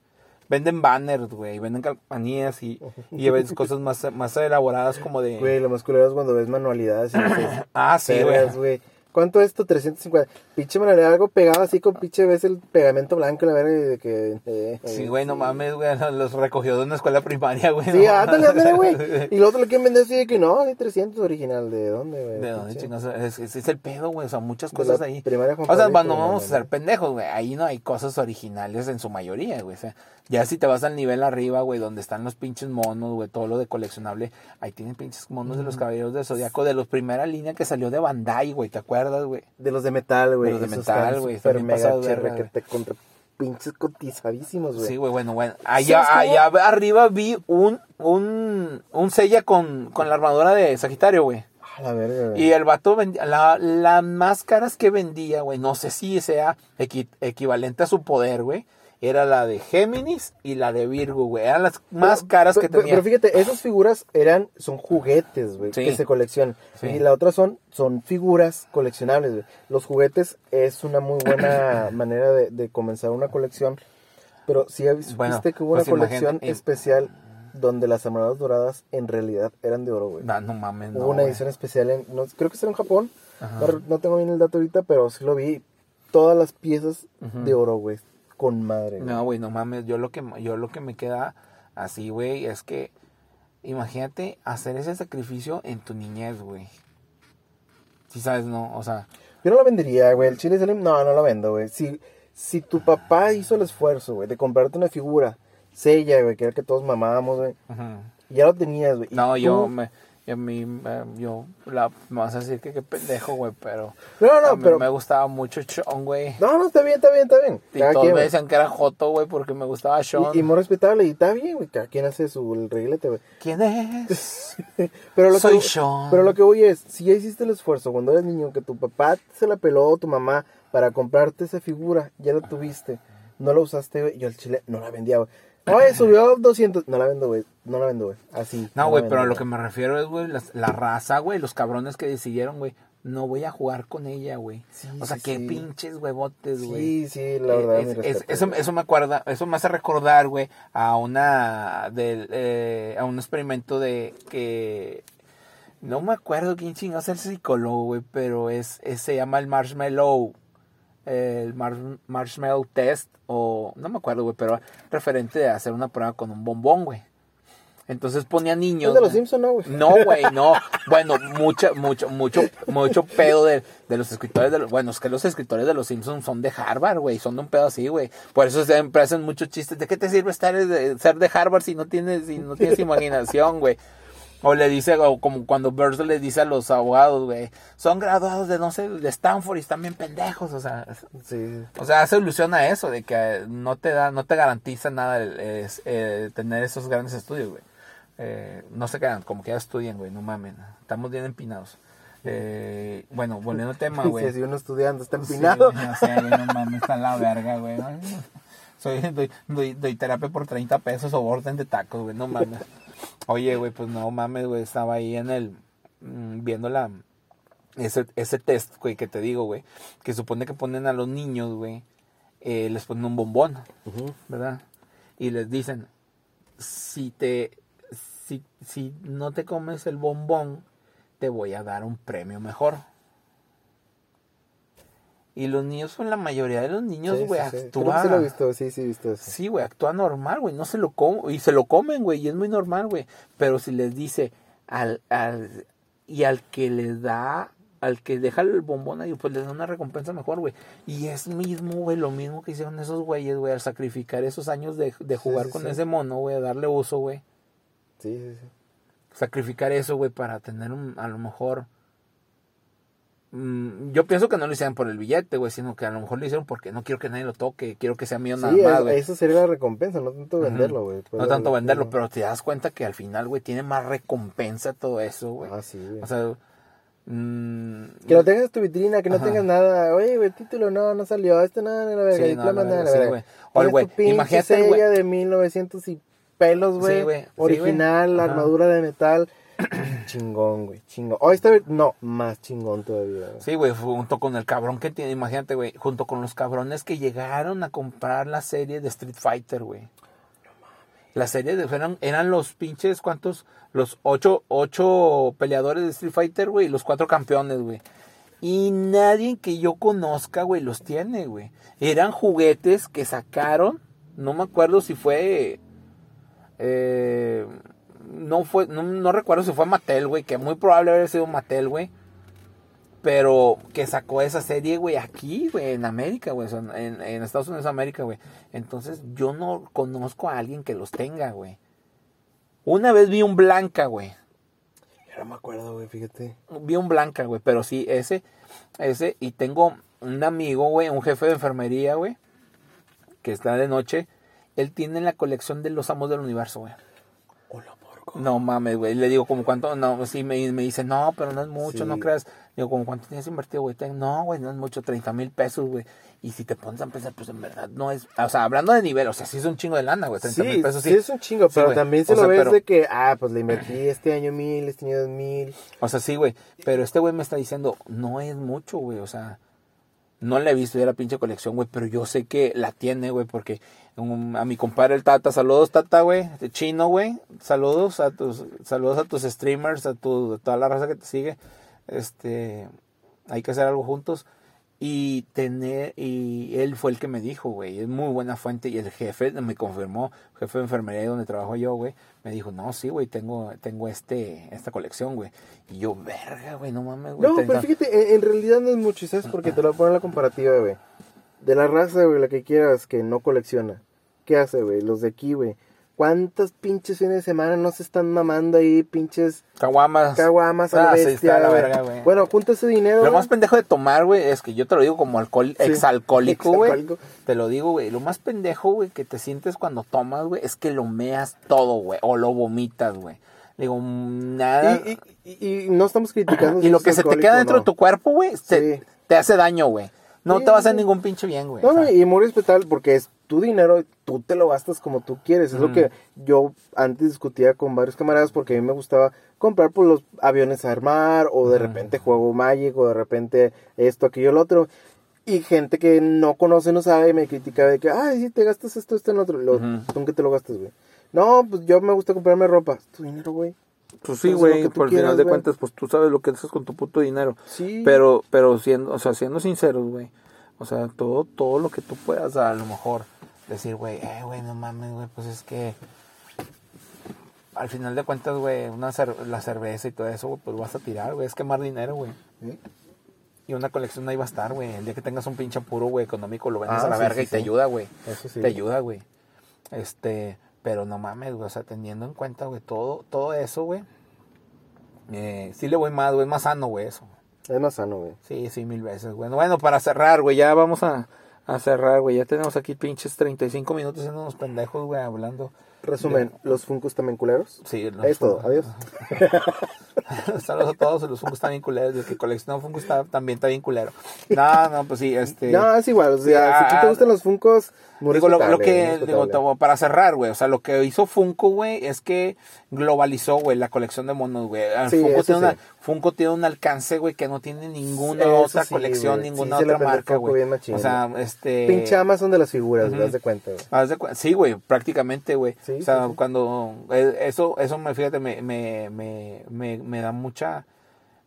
Venden banners, güey. Venden calcanías y, y ves cosas más, más elaboradas como de... Güey, lo más culero es cuando ves manualidades y dices, Ah, sí, güey. ¿Cuánto es esto? 350. Pinche manualidad, algo pegado así con pinche, ves el pegamento blanco, la verga, y de que... eh, Sí, eh, güey, no mames, güey. Los recogió de una escuela primaria, güey. Sí, no ándale, ándale, güey. Y el otro lo quieren vender así de que no, de 300 original. ¿De dónde, güey? ¿De dónde chingados? Es, es, es el pedo, güey. O sea, muchas cosas ahí. primaria O sea, cuando vamos a ser pendejos, güey. Ahí no hay cosas originales en su mayoría, güey. O sea, ya si te vas al nivel arriba, güey, donde están los pinches monos, güey, todo lo de coleccionable. Ahí tienen pinches monos de los caballeros de Zodiaco, de los primera línea que salió de Bandai, güey. ¿Te acuerdas, güey? De los de metal, güey. De los de metal, güey, Super mega verga, que te contra pinches cotizadísimos, güey. Sí, güey, bueno, bueno. Allá, allá arriba vi un, un, un sella con, con la armadura de Sagitario, güey. A la verga, güey. Y el vato vendía, la, las máscaras que vendía, güey, no sé si sea equi- equivalente a su poder, güey. Era la de Géminis y la de Virgo, güey. Eran las más Pero- caras que tenía. Pero fíjate, esas figuras eran, son juguetes, güey, Sí. que se coleccionan. Sí. Y la otra son, son figuras coleccionables, güey. Los juguetes es una muy buena manera de, de comenzar una colección. Pero sí viste Bueno, que hubo pues una colección imagina- especial donde las armaduras doradas en realidad eran de oro, güey. No, no mames, no. Hubo una edición especial en, no, creo que será en Japón. No, no tengo bien el dato ahorita, pero sí lo vi. Todas las piezas de oro, güey. Con madre, güey. No, güey, no mames. Yo lo que, yo lo que me queda así, güey, es que imagínate hacer ese sacrificio en tu niñez, güey. Si sabes, no, o sea, Yo no lo vendería, güey. El chile Slim, no, no lo vendo, güey. Si, si tu papá hizo el esfuerzo, güey, de comprarte una figura, sella, güey, que era que todos mamábamos, güey, ya lo tenías, güey. no, tú- yo me, y a mí, eh, yo, la, me vas a decir que qué pendejo, güey, pero No, no, a mí pero. me gustaba mucho Sean, güey. No, no, está bien, está bien, está bien. Y Cada todos quien, me decían que era Joto, güey, porque me gustaba Sean. Y, y muy respetable, y está bien, güey. Cada quien hace su el reguilete, güey. ¿Quién es? Pero lo Soy que, Sean. Pero lo que voy es, si ya hiciste el esfuerzo cuando eres niño, que tu papá se la peló, tu mamá, para comprarte esa figura, ya la tuviste. no la usaste, güey. Yo al chile no la vendía, güey. Oye, subió 200. No la vendo, güey. No la vendo, güey. Así. No, güey, pero a lo que me refiero es, güey, la, raza, güey, los cabrones que decidieron, güey, no voy a jugar con ella, güey. Sí, o sea, sí, qué sí. pinches huevotes, güey. Sí, sí, la verdad. Eh, mi es- es- respeto, eso, eso me acuerda, eso me hace recordar, güey, a una del, eh, a un experimento de que no me acuerdo quién chingados es el psicólogo, güey, pero es, es- se llama el marshmallow, el mar- marshmallow test o no me acuerdo, güey, pero referente a hacer una prueba con un bombón, güey. Entonces ponía niños. Es de los. Simpsons, ¿no, güey? No, güey, no. Bueno, mucho, mucho, mucho, mucho pedo de, de los escritores de los, bueno, es que los escritores de los Simpsons son de Harvard, güey, son de un pedo así, güey. Por eso siempre hacen muchos chistes. ¿De qué te sirve estar de, ser de Harvard si no tienes, si no tienes imaginación, güey? O le dice, o como cuando Burns le dice a los abogados, güey, son graduados de no sé, de Stanford y están bien pendejos, o sea, Sí. o sea, hace ilusión a eso, de que no te da, no te garantiza nada el, es- eh, tener esos grandes estudios, güey. Eh, no se quedan, como que ya estudien, güey, no mamen. Estamos bien empinados. Eh, bueno, volviendo al tema, güey. Si uno estudiando está empinado. ya sé, güey, no mames, está la verga, güey. Soy, doy, doy, doy terapia por 30 pesos o orden de tacos, güey, no mames. Oye, güey, pues no mames, güey, estaba ahí en el, mm, viendo la, ese, ese test, güey, que te digo, güey, que supone que ponen a los niños, güey, eh, les ponen un bombón. ¿verdad? Y les dicen, si te, si, si no te comes el bombón, te voy a dar un premio mejor. Y los niños son la mayoría de los niños, Sí, güey, sí, sí. Que actúan. sí lo he visto, sí, sí visto eso. Sí, güey, actúa normal, güey, no se lo comen, y se lo comen, güey, y es muy normal, güey. Pero si les dice al, al, y al que le da, al que deja el bombón ahí, pues le da una recompensa mejor, güey. Y es mismo, güey, lo mismo que hicieron esos güeyes, güey, al sacrificar esos años de, de jugar sí, con sí. ese mono, güey, a darle uso, güey. Sí, sí, sí. Sacrificar eso, güey, para tener un, a lo mejor... mm, yo pienso que no lo hicieron por el billete, güey, sino que a lo mejor lo hicieron porque no quiero que nadie lo toque, quiero que sea mío nada más, güey. eso sería la recompensa, no tanto venderlo, güey. No tanto venderlo, pero te das cuenta que al final, güey, tiene más recompensa todo eso, güey. Ah, sí, güey. O sea, mm, Que lo tengas en tu vitrina, que no Ajá. tengas nada. Oye, güey, título no, no salió. Este nada, de la verga. Sí, no, la verga, la sí, verga. güey. Oye, güey, imagínate, güey. de 1900 y pelos, güey. Sí, Original. Ajá. armadura de metal. chingón, güey, chingón. Oh, esta vez, no, más chingón todavía. Sí, güey, junto con el cabrón que tiene, imagínate, güey, junto con los cabrones que llegaron a comprar la serie de Street Fighter, güey. La serie de, eran, eran los pinches, ¿cuántos? Los ocho, ocho peleadores de Street Fighter, güey, y los cuatro campeones, güey. Y nadie que yo conozca, güey, los tiene, güey. Eran juguetes que sacaron, no me acuerdo si fue... eh, no fue, no, no recuerdo si fue Mattel, güey, que muy probable haber sido Mattel, güey. Pero que sacó esa serie, güey, aquí, güey, en América, güey, en, en Estados Unidos América, güey. Entonces, yo no conozco a alguien que los tenga, güey. Una vez vi un Blanca, güey. Ya no me acuerdo, güey, fíjate. Vi un Blanca, güey, pero sí, ese, ese. Y tengo un amigo, güey, un jefe de enfermería, güey, que está de noche. Él tiene la colección de los amos del universo, güey. No mames, güey. Le digo, como cuánto? No, sí, me, me dice, no, pero no es mucho, Sí. no creas. Digo, como cuánto tienes invertido, güey. No, güey, no es mucho, 30 mil pesos, güey. Y si te pones a pensar, pues en verdad no es. O sea, hablando de nivel, o sea, sí es un chingo de lana, güey. 30 Sí, mil pesos, sí. sí. es un chingo, pero güey. también se O lo ves pero- de que, ah, pues le invertí este año mil, este año dos mil. O sea, sí, güey. Pero este güey me está diciendo, no es mucho, güey. O sea, no le he visto ya la pinche colección, güey. Pero yo sé que la tiene, güey. Porque a mi compadre el Tata, saludos, Tata, güey. Chino, güey. Saludos a tus, saludos a tus streamers, a, tu, a toda la raza que te sigue. Este, hay que hacer algo juntos. Y tener, y él fue el que me dijo, güey, es muy buena fuente. Y el jefe me confirmó, jefe de enfermería donde trabajo yo, güey, me dijo, no, sí, güey, tengo, tengo este, esta colección, güey. Y yo, verga, güey, no mames, güey. No, pero 30 fíjate, en, en realidad no es mucho, ¿y ¿sabes? Porque te lo voy a poner la comparativa, güey. De la raza, güey, la que quieras que no colecciona. ¿Qué hace, güey? Los de aquí, güey. ¿Cuántos pinches fines de semana no se están mamando ahí, pinches Caguamas. caguamas a la Ah, sí, bestia, está la verga, güey. Bueno, junta ese dinero, Lo más pendejo de tomar, güey, es que yo te lo digo como alcohol, Sí, exalcohólico, güey. Te lo digo, güey. Lo más pendejo, güey, que te sientes cuando tomas, güey, es que lo meas todo, güey. O lo vomitas, güey. Digo, nada. Y, y, y- y no estamos criticando. Y lo que se te queda dentro no. de tu cuerpo, güey, te, Sí. te hace daño, güey. No Sí, te va a hacer sí. ningún pinche bien, güey. No, O sea, y muy respetable porque es tu dinero, tú te lo gastas como tú quieres. Es lo que yo antes discutía con varios camaradas porque a mí me gustaba comprar por los aviones a armar o de repente juego Magic o de repente esto, aquello, lo otro. Y gente que no conoce, no sabe, me critica de que, ay, si te gastas esto, esto, en otro. Lo, ¿Con qué te lo gastas, güey? No, pues yo me gusta comprarme ropa. Tu dinero, güey. Pues sí, güey, por el final de cuentas, pues tú sabes lo que haces con tu puto dinero. Sí. Pero, pero siendo, o sea, siendo sinceros, güey. O sea, todo, todo lo que tú puedas, a lo mejor, decir, güey, eh, güey, no mames, güey, pues es que al final de cuentas, güey, una la cerveza y todo eso, güey, pues vas a tirar, güey, es quemar dinero, güey. Y una colección ahí va a estar, güey. El día que tengas un pinche apuro, güey, económico, lo vendes ah, a la verga y te ayuda, güey. Eso sí. Te ayuda, güey. Este, pero no mames, güey, o sea, teniendo en cuenta, güey, todo, todo eso, güey. Eh, sí le voy más, güey, es más sano, güey, eso. Es más sano, güey. Sí, sí, mil veces, güey. Bueno, para cerrar, güey, ya vamos a, a cerrar, güey. Ya tenemos aquí pinches 35 minutos siendo unos pendejos, güey, hablando. Resumen, ¿los Funcos también culeros? Sí. Es todo, adiós. Saludos a todos, los Funkos están bien culeros. El que colecciona Funkos también está bien culero. No, no, pues sí, este. No, es igual. O sea, si te gustan los Funkos, digo, lo, que, digo, para cerrar, güey. O sea, lo que hizo Funko, güey, es que globalizó, güey, la colección de monos, güey. Funko, tiene una, Funko tiene un alcance, güey, que no tiene ninguna otra colección, ninguna otra marca, güey. O sea, este. Pinche Amazon de las figuras, uh -huh. de cuenta, güey. Sí, güey, prácticamente, güey. o sea, cuando. Eh, eso, eso me, fíjate, me, me, me, me da mucha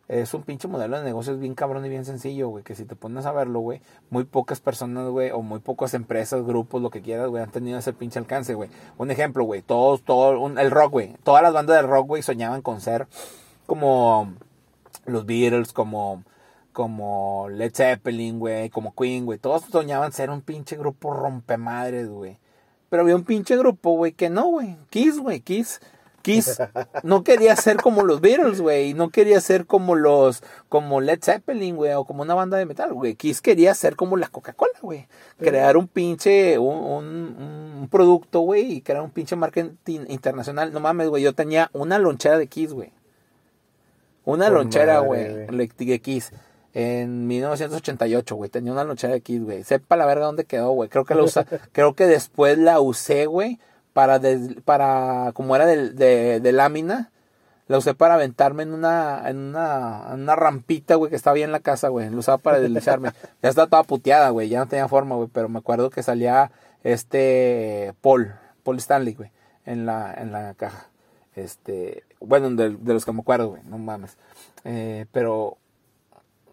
es un pinche modelo de negocios bien cabrón y bien sencillo, güey, que si te pones a verlo, güey, muy pocas personas, güey, o muy pocas empresas, grupos, lo que quieras, güey, han tenido ese pinche alcance, güey. Un ejemplo, güey, todos, todo, el rock, güey, todas las bandas de rock, güey, soñaban con ser como los Beatles, como, como Led Zeppelin, güey, como Queen, güey, todos soñaban ser un pinche grupo rompemadres, güey. Pero había un pinche grupo, güey, que no, güey, Kiss, güey, Kiss Kiss no quería ser como los Beatles, güey, no quería ser como los, como Led Zeppelin, güey, o como una banda de metal, güey. Kiss quería ser como la Coca-Cola, güey. Crear un pinche, un, producto, güey, y crear un pinche marketing internacional. No mames, güey, yo tenía una lonchera de Kiss, güey. Una lonchera, güey, de Kiss. En 1988, güey, tenía una lonchera de Kiss, güey. Sepa la verga dónde quedó, güey. Creo que la usa, creo que después la usé, güey para, para como era de, de, lámina, la usé para aventarme en una, en una, en una rampita, güey, que estaba ahí en la casa, güey. La usaba para deslizarme. ya estaba toda puteada, güey, ya no tenía forma, güey, pero me acuerdo que salía este Paul, Paul Stanley, güey, en la, en la caja. Este, bueno, de, de los que me acuerdo, güey, no mames. Eh, pero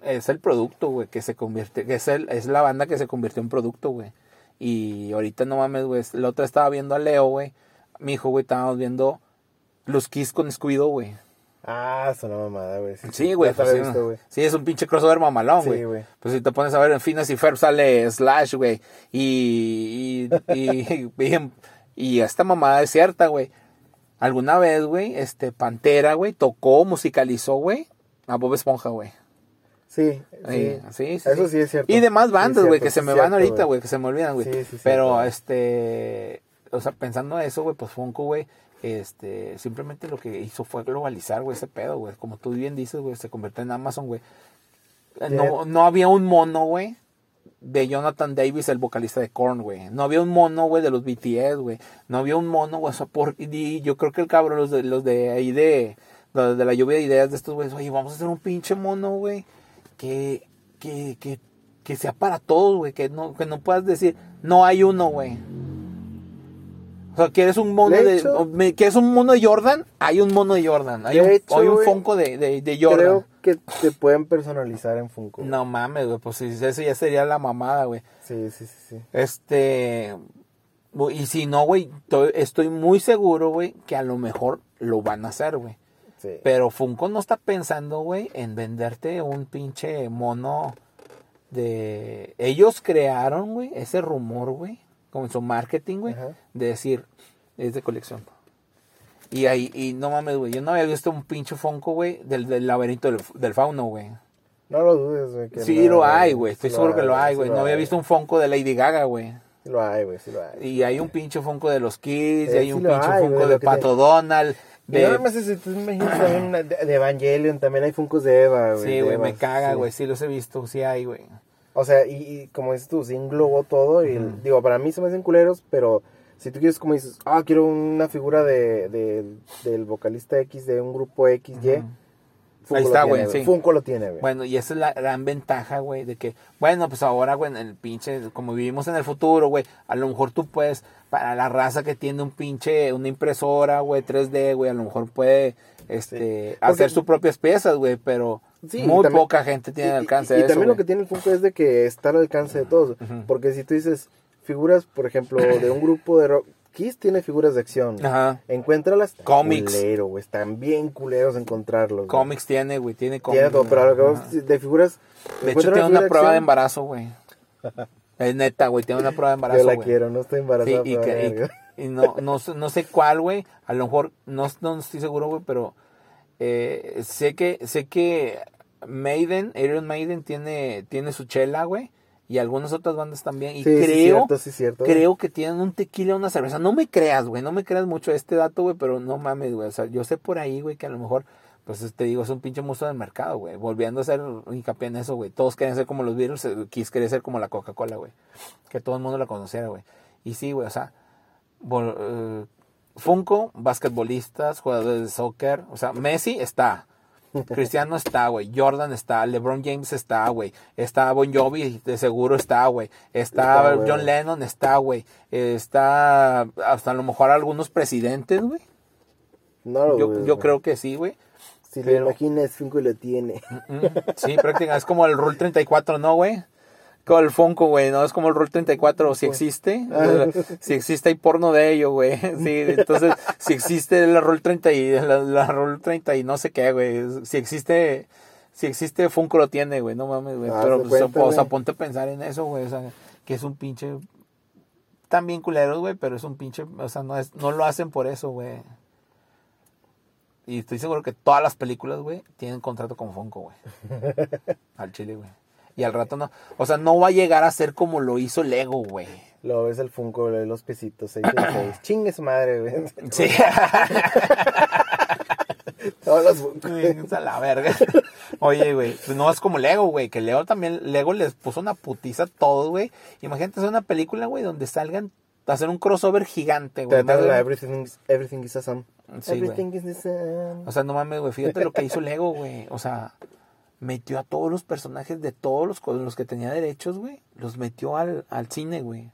es el producto, güey, que se convierte, que es, el, es la banda que se convirtió en producto, güey. Y ahorita no mames, güey. La otra estaba viendo a Leo, güey. Mi hijo, güey, estábamos viendo los Kiss con Scooby-Doo, güey. Ah, es una mamada, güey. Sí, güey. Pues, sí, sí, es un pinche crossover mamalón, güey. Sí, güey. Pues si te pones a ver en Finas y Ferb sale Slash, güey. Y, y, y, y, esta mamada es cierta, güey. Alguna vez, güey, este Pantera, güey, tocó, musicalizó, güey, a Bob Esponja, güey. Sí, sí. sí, Eso sí es cierto. Y demás bandas, güey, que se me van ahorita, güey, que se me olvidan, güey. Pero, este, o sea, pensando eso, güey, pues Funko, güey, este, simplemente lo que hizo fue globalizar, güey, ese pedo, güey. Como tú bien dices, güey, se convirtió en Amazon, güey. No, no había un mono, güey, de Jonathan Davis, el vocalista de Korn, güey. No había un mono, güey, de los BTS, güey. No había un mono, güey, o sea, por, y yo creo que el cabrón, los de, los de ahí de, de la lluvia de ideas de estos güeyes, oye, vamos a hacer un pinche mono, güey que, que, que, que sea para todos, güey, que no, que no puedas decir, no hay uno, güey. O sea, ¿quieres un mono de, ¿quieres un mono de Jordan? Hay un mono de Jordan. Hay un, hay un Funko de, de, Jordan. Creo que te pueden personalizar en Funko. No mames, güey, pues eso ya sería la mamada, güey. Sí, sí, sí, sí. Este, y si no, güey, estoy muy seguro, güey, que a lo mejor lo van a hacer, güey. Pero Funko no está pensando, güey, en venderte un pinche mono de... Ellos crearon, güey, ese rumor, güey, con su marketing, güey, de decir, es de colección. Y ahí, y no mames, güey, yo no había visto un pinche Funko, güey, del, del laberinto del, fauno, güey. No lo dudes, güey. Sí, lo hay, güey. Estoy seguro que lo hay, güey. no había visto un Funko de Lady Gaga, güey. Sí lo hay, güey, sí lo hay. Y hay un pinche Funko de los Kids, y hay un pinche Funko de Pato Donald. De... Y nada si tú imaginas también de, Evangelion, también hay Funkos de Eva, güey. Sí, güey, me caga, güey, sí. los he visto, sí hay, güey. O sea, y, y como dices tú, se englobó todo. Y digo, para mí se me hacen culeros, pero si tú quieres, como dices, ah, quiero una figura de, de- del vocalista X de un grupo XY. Ujú. Funko Ahí está, tiene, güey, sí. Funko lo tiene, güey. Bueno, y esa es la gran ventaja, güey, de que, bueno, pues ahora, güey, en el pinche, como vivimos en el futuro, güey, a lo mejor tú puedes, para la raza que tiene un pinche, una impresora, güey, 3D, güey, a lo mejor puede, este, Sí. hacer sus propias piezas, güey, pero Sí, y muy también- poca gente tiene Y- y- alcance y, de eso, también lo que tiene el Funko es de que está al alcance de todos. Porque si tú dices figuras, por ejemplo, de un grupo de rock, Kiss tiene figuras de acción. Ajá. Encuéntralas. Cómics. Culero, güey. Están bien culeros encontrarlos. güey. Cómics tiene, güey, tiene cómics. Tiene todo, pero lo que de figuras. De hecho, tiene una prueba de embarazo, güey. Es neta, güey, tiene una prueba de embarazo, Yo la güey. quiero, no estoy Sí, embarazada. y, pero que- y- y no, no, sé- no sé cuál, güey. A lo mejor, no, no estoy seguro, güey, pero eh, sé que sé que Maiden, Iron Maiden tiene, tiene su chela, güey. Y algunas otras bandas también. Y Sí, creo, sí, cierto. creo que tienen un tequila y una cerveza. No me creas, güey. No me creas mucho este dato, güey. Pero no mames, güey. O sea, yo sé por ahí, güey, que a lo mejor, pues te digo, es un pinche monstruo del mercado, güey. Volviendo a hacer hincapié en eso, güey. Todos querían ser como los Beatles. eh, Kiss quería ser como la Coca-Cola, güey. Que todo el mundo la conociera, güey. Y sí, güey, o sea, eh, Funko, basquetbolistas, jugadores de soccer. O sea, Messi está. Cristiano está, güey. Jordan está. LeBron James está, güey. Está Bon Jovi, de seguro está, güey. Está. John Lennon, está, güey. Está hasta a lo mejor algunos presidentes, güey. No lo Yo, dudes, yo creo que sí, güey. Si pero- lo imaginas, Funko lo tiene. Mm, Sí, prácticamente es como el Rule 34, ¿no, güey? Como el Funko, güey, ¿no? Es como el Rule 34, si existe. Si existe, hay porno de ello, güey. Sí, entonces, si existe la Rule 30 y la, la Rule 30 y no sé qué, güey. Si existe, si existe, Funko lo tiene, güey, no mames, güey. Ah, Pero, pues, cuenta, o sea, ponte a pensar en eso, güey. O sea, que es un pinche... También culeros, güey, pero es un pinche... O sea, no, es, no lo hacen por eso, güey. Y estoy seguro que todas las películas, güey, tienen contrato con Funko, güey. Al chile, güey. Y al rato no. O sea, no va a llegar a ser como lo hizo Lego, güey. Lo ves el Funko, le- los pesitos, 6 de 6. Chingue su madre, güey. Sí. Todos los Funko. Es a la verga. Oye, güey, pues no es como Lego, güey, que Lego también, Lego les puso una putiza a todos, güey. Imagínate hacer una película, güey, donde salgan a hacer un crossover gigante, güey. Everything, is- everything is awesome. Sí, everything is the same. O sea, no mames, güey, fíjate lo que hizo Lego, güey. O sea, metió a todos los personajes de todos los, con los que tenía derechos, güey. Los metió al, al cine, güey.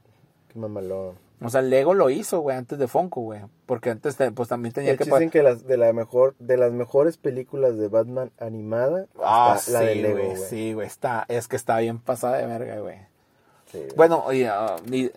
Qué mamalón. O sea, Lego lo hizo, güey, antes de Funko, güey. Porque antes, te- pues también tenía que... dicen que las, de, la mejor, de las mejores películas de Batman animada Ah, está la de sí, Lego, güey, sí, güey, está, es que está bien pasada de verga, güey. Sí, güey. Bueno, oye, ah, y,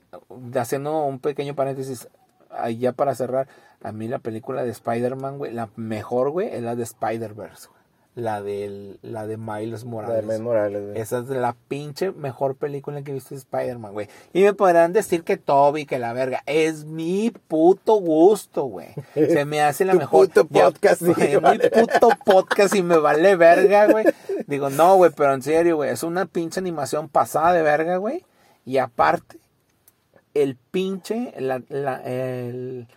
haciendo un pequeño paréntesis, ahí ya para cerrar, a mí la película de Spider-Man, güey, la mejor, güey, es la de Spider-Verse, güey. La de, la de Miles la de Morales. Miles Morales, güey. Esa es la pinche mejor película que he visto de Spider-Man, güey. Y me podrán decir que Toby, que la verga. Es mi puto gusto, güey. Se me hace la Tu mejor. puto podcast, güey, vale. mi puto podcast y me vale verga, güey. Digo, no, güey, pero en serio, güey. Es una pinche animación pasada de verga, güey. Y aparte, el pinche, la, la- el,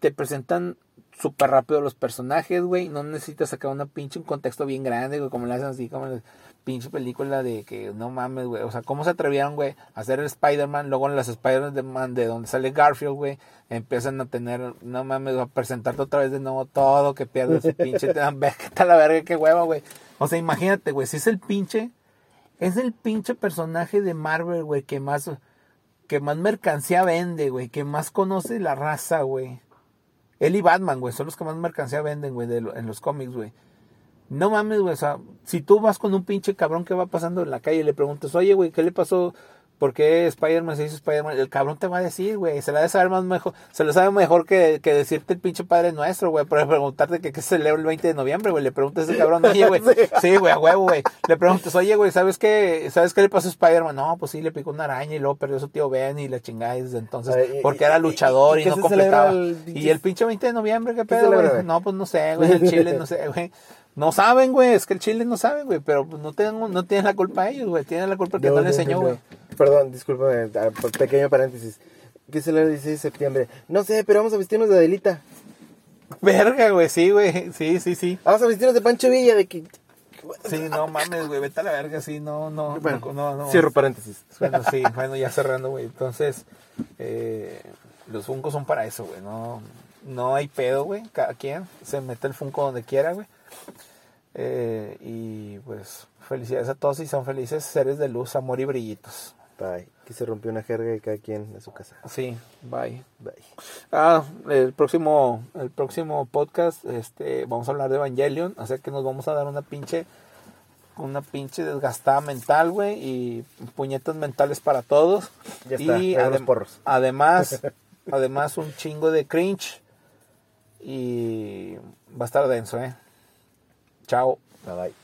te presentan súper rápido los personajes, güey. No necesitas sacar una pinche un contexto bien grande, güey, como le hacen así, como la pinche película de que no mames, güey. O sea, ¿cómo se atrevieron, güey, a hacer el Spider-Man? Luego en las Spider-Man de donde sale Garfield, güey, empiezan a tener, no mames, a presentarte otra vez de nuevo todo, que pierdes su pinche, te dan verga, está la verga, qué hueva, güey. O sea, imagínate, güey, si es el pinche, es el pinche personaje de Marvel, güey, que más, que más mercancía vende, güey, que más conoce la raza, güey. Él y Batman, güey, son los que más mercancía venden, güey, lo- en los cómics, güey. No mames, güey, o sea, si tú vas con un pinche cabrón que va pasando en la calle y le preguntas, oye, güey, ¿qué le pasó? ¿Por qué Spider-Man se hizo Spider-Man? El cabrón te va a decir, güey, se la debe saber más mejor, se lo sabe mejor que, que decirte el pinche Padre Nuestro, güey, para preguntarte que qué celebra el 20 de noviembre, güey, le preguntas a ese cabrón, oye, güey, sí, güey, a huevo, güey, le preguntas, oye, güey, ¿sabes qué, ¿sabes qué le pasó a Spider-Man? No, pues sí, le picó una araña y luego perdió a su tío Ben y la chingada desde entonces, porque era y- luchador y no completaba. el Y el pinche 20 de noviembre, ¿qué ¿Qué pedo, güey? No, pues no sé, güey, el Chile, no sé, güey. No saben, güey, es que el Chile no saben, güey, pero no tienen, no tienen la culpa ellos, güey, tienen la culpa que no, le enseñó, güey. Perdón, discúlpame, ah, pequeño paréntesis. ¿Qué es el 16 de septiembre? No sé, pero vamos a vestirnos de Adelita. Verga, güey, sí, güey, sí, sí, sí. Vamos a vestirnos de Pancho Villa, de que... Sí, no mames, güey, vete a la verga, sí, no, no, Bueno, no, no, no. Cierro paréntesis. Bueno, sí, bueno, ya cerrando, güey. Entonces, eh, los Funkos son para eso, güey. No, no hay pedo, güey. Cada quien se mete el Funko donde quiera, güey. Eh, y pues, felicidades a todos y son felices seres de luz, amor y brillitos. Bye. Aquí se rompió una jerga y cada quien en su casa. Sí, bye. Bye. Ah, el próximo, el próximo podcast, este, vamos a hablar de Evangelion, así que nos vamos a dar una pinche, una pinche desgastada mental, güey, y puñetas mentales para todos. Ya está, y los adem- porros. además, además un chingo de cringe y va a estar denso, eh. Chao. Bye bye.